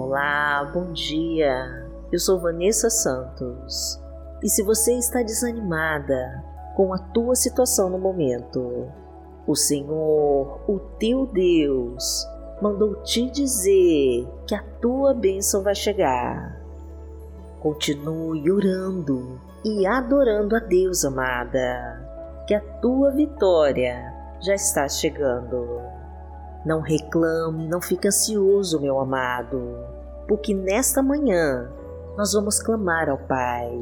Olá, bom dia. Eu sou Vanessa Santos. E se você está desanimada com a tua situação no momento, o Senhor, o teu Deus, mandou te dizer que a tua bênção vai chegar. Continue orando e adorando a Deus, amada, que a tua vitória já está chegando. Não reclame, não fique ansioso, meu amado, porque nesta manhã nós vamos clamar ao Pai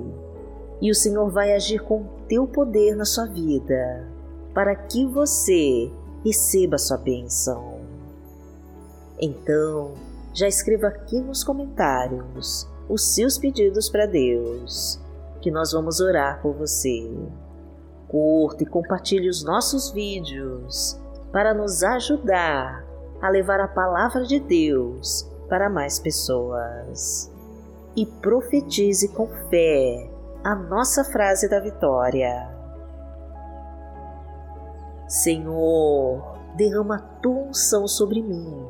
e o Senhor vai agir com teu poder na sua vida para que você receba a sua bênção. Então, já escreva aqui nos comentários os seus pedidos para Deus, que nós vamos orar por você. Curta e compartilhe os nossos vídeos para nos ajudar a levar a palavra de Deus para mais pessoas. E profetize com fé a nossa frase da vitória. Senhor, derrama tua unção sobre mim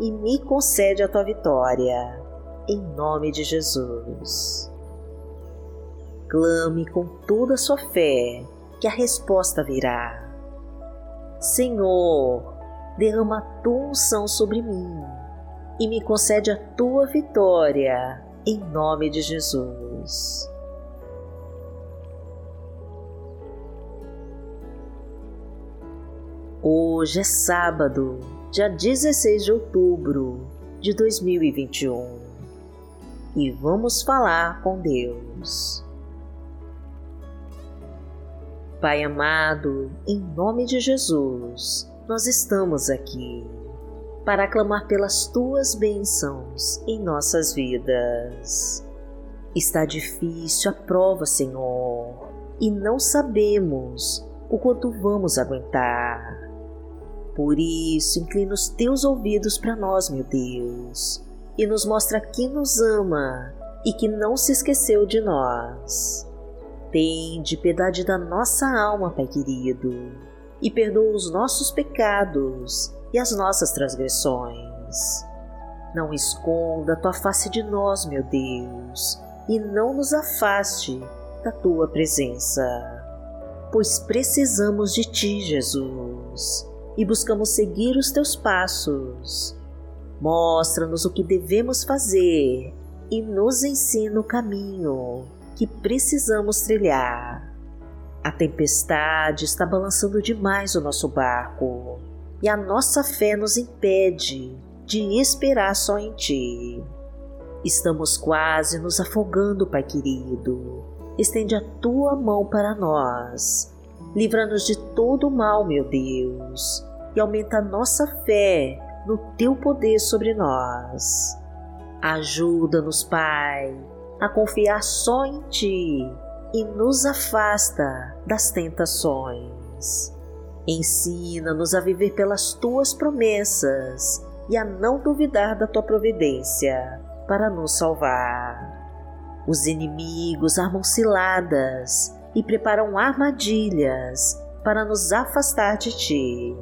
e me concede a tua vitória, em nome de Jesus. Clame com toda a sua fé, que a resposta virá. Senhor, derrama a tua unção sobre mim e me concede a tua vitória, em nome de Jesus. Hoje é sábado, dia 16 de outubro de 2021 e vamos falar com Deus. Pai amado, em nome de Jesus, nós estamos aqui para clamar pelas tuas bênçãos em nossas vidas. Está difícil a prova, Senhor, e não sabemos o quanto vamos aguentar. Por isso, inclina os teus ouvidos para nós, meu Deus, e nos mostra que nos ama e que não se esqueceu de nós. Tende piedade da nossa alma, Pai querido, e perdoa os nossos pecados e as nossas transgressões. Não esconda a tua face de nós, meu Deus, e não nos afaste da tua presença, pois precisamos de ti, Jesus e buscamos seguir os teus passos. Mostra-nos o que devemos fazer e nos ensina o caminho que precisamos trilhar. A tempestade está balançando demais o nosso barco e a nossa fé nos impede de esperar só em Ti. Estamos quase nos afogando, Pai querido. Estende a Tua mão para nós Livra-nos de todo o mal, meu Deus, e aumenta a nossa fé no Teu poder sobre nós. Ajuda-nos, Pai, a confiar só em Ti e nos afasta das tentações. Ensina-nos a viver pelas Tuas promessas e a não duvidar da Tua providência para nos salvar. Os inimigos armam ciladas e preparam armadilhas para nos afastar de ti.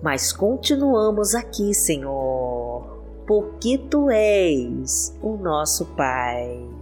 Mas continuamos aqui, Senhor, porque tu és o nosso Pai.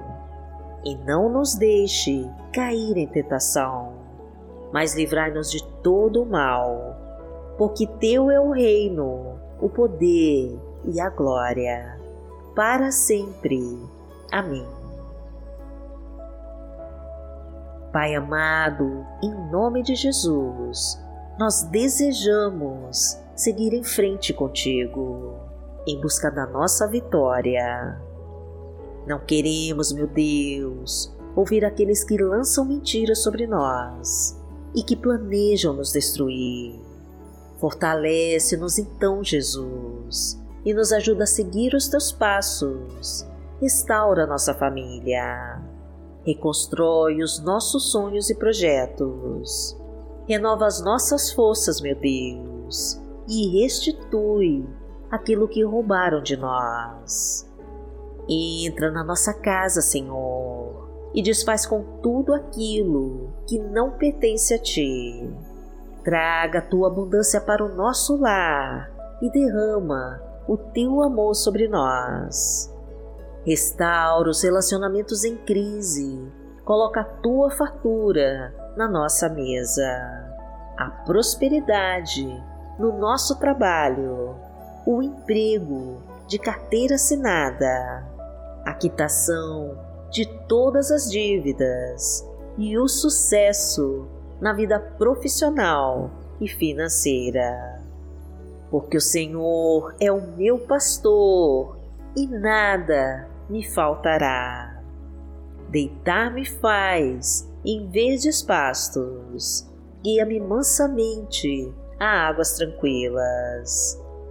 E não nos deixe cair em tentação, mas livrai-nos de todo o mal, porque Teu é o reino, o poder e a glória, para sempre. Amém. Pai amado, em nome de Jesus, nós desejamos seguir em frente contigo, em busca da nossa vitória. Não queremos, meu Deus, ouvir aqueles que lançam mentiras sobre nós e que planejam nos destruir. Fortalece-nos então, Jesus, e nos ajuda a seguir os teus passos, restaura nossa família. Reconstrói os nossos sonhos e projetos. Renova as nossas forças, meu Deus, e restitui aquilo que roubaram de nós. Entra na nossa casa, Senhor, e desfaz com tudo aquilo que não pertence a Ti. Traga a Tua abundância para o nosso lar e derrama o Teu amor sobre nós. Restaura os relacionamentos em crise, coloca a Tua fartura na nossa mesa, a prosperidade no nosso trabalho, o emprego de carteira assinada, a quitação de todas as dívidas e o sucesso na vida profissional e financeira. Porque o Senhor é o meu pastor e nada me faltará. Deitar-me faz em verdes pastos, guia-me mansamente a águas tranquilas.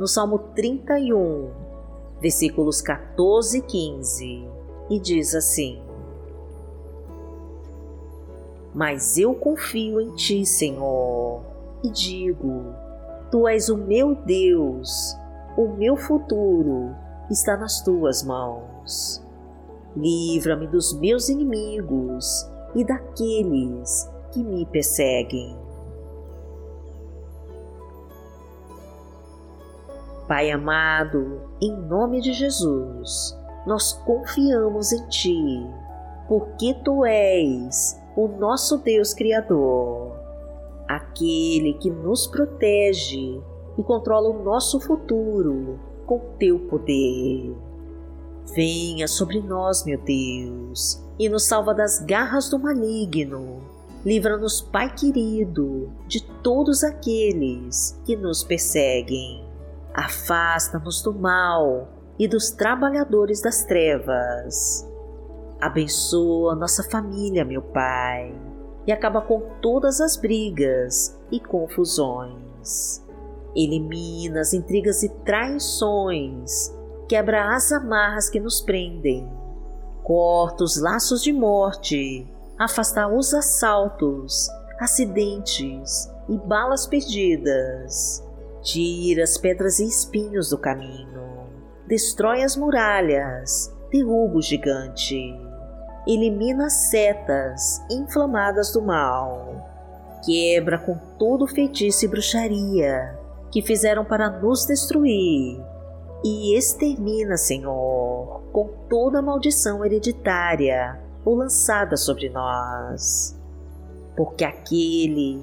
no Salmo 31, versículos 14 e 15, e diz assim: Mas eu confio em ti, Senhor, e digo: Tu és o meu Deus, o meu futuro está nas tuas mãos. Livra-me dos meus inimigos e daqueles que me perseguem. Pai amado, em nome de Jesus, nós confiamos em Ti, porque Tu és o nosso Deus Criador, aquele que nos protege e controla o nosso futuro com Teu poder. Venha sobre nós, meu Deus, e nos salva das garras do maligno Livra-nos, Pai querido, de todos aqueles que nos perseguem. Afasta-nos do mal e dos trabalhadores das trevas. Abençoa nossa família, meu Pai, e acaba com todas as brigas e confusões. Elimina as intrigas e traições, quebra as amarras que nos prendem, corta os laços de morte afastar os assaltos, acidentes e balas perdidas. Tira as pedras e espinhos do caminho, destrói as muralhas, derruba o gigante, elimina as setas inflamadas do mal, quebra com todo feitiço e bruxaria que fizeram para nos destruir. E extermina, Senhor, com toda maldição hereditária ou lançada sobre nós. Porque aquele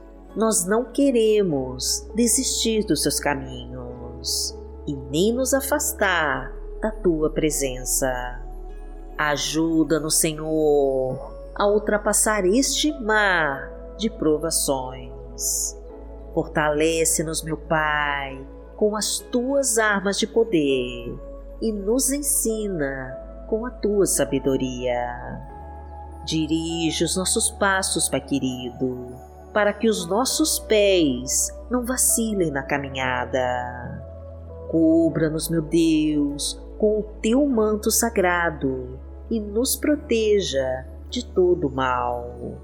nós não queremos desistir dos seus caminhos e nem nos afastar da tua presença. Ajuda-nos, Senhor, a ultrapassar este mar de provações. Fortalece-nos, meu Pai, com as tuas armas de poder e nos ensina com a tua sabedoria. Dirige os nossos passos, Pai querido, para que os nossos pés não vacilem na caminhada. Cubra-nos, meu Deus, com o teu manto sagrado e nos proteja de todo mal.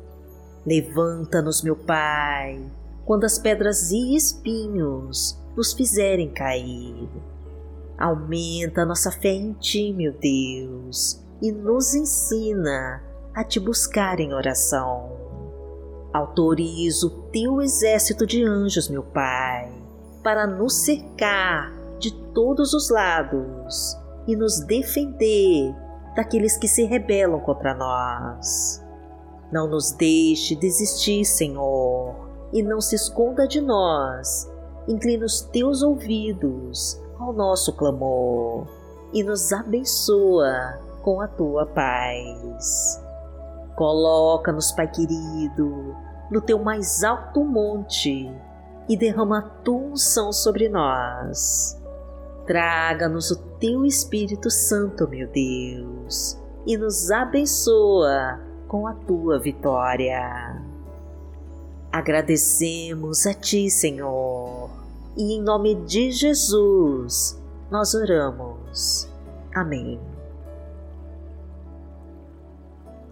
Levanta-nos, meu Pai, quando as pedras e espinhos nos fizerem cair. Aumenta nossa fé em Ti, meu Deus, e nos ensina a te buscar em oração. Autoriza o teu exército de anjos, meu Pai, para nos cercar de todos os lados e nos defender daqueles que se rebelam contra nós. Não nos deixe desistir, Senhor, e não se esconda de nós. Inclina os teus ouvidos ao nosso clamor e nos abençoa com a tua paz. Coloca-nos, Pai querido, no teu mais alto monte e derrama a tua unção sobre nós. Traga-nos o teu Espírito Santo, meu Deus, e nos abençoa com a tua vitória. Agradecemos a Ti, Senhor, e em nome de Jesus nós oramos. Amém.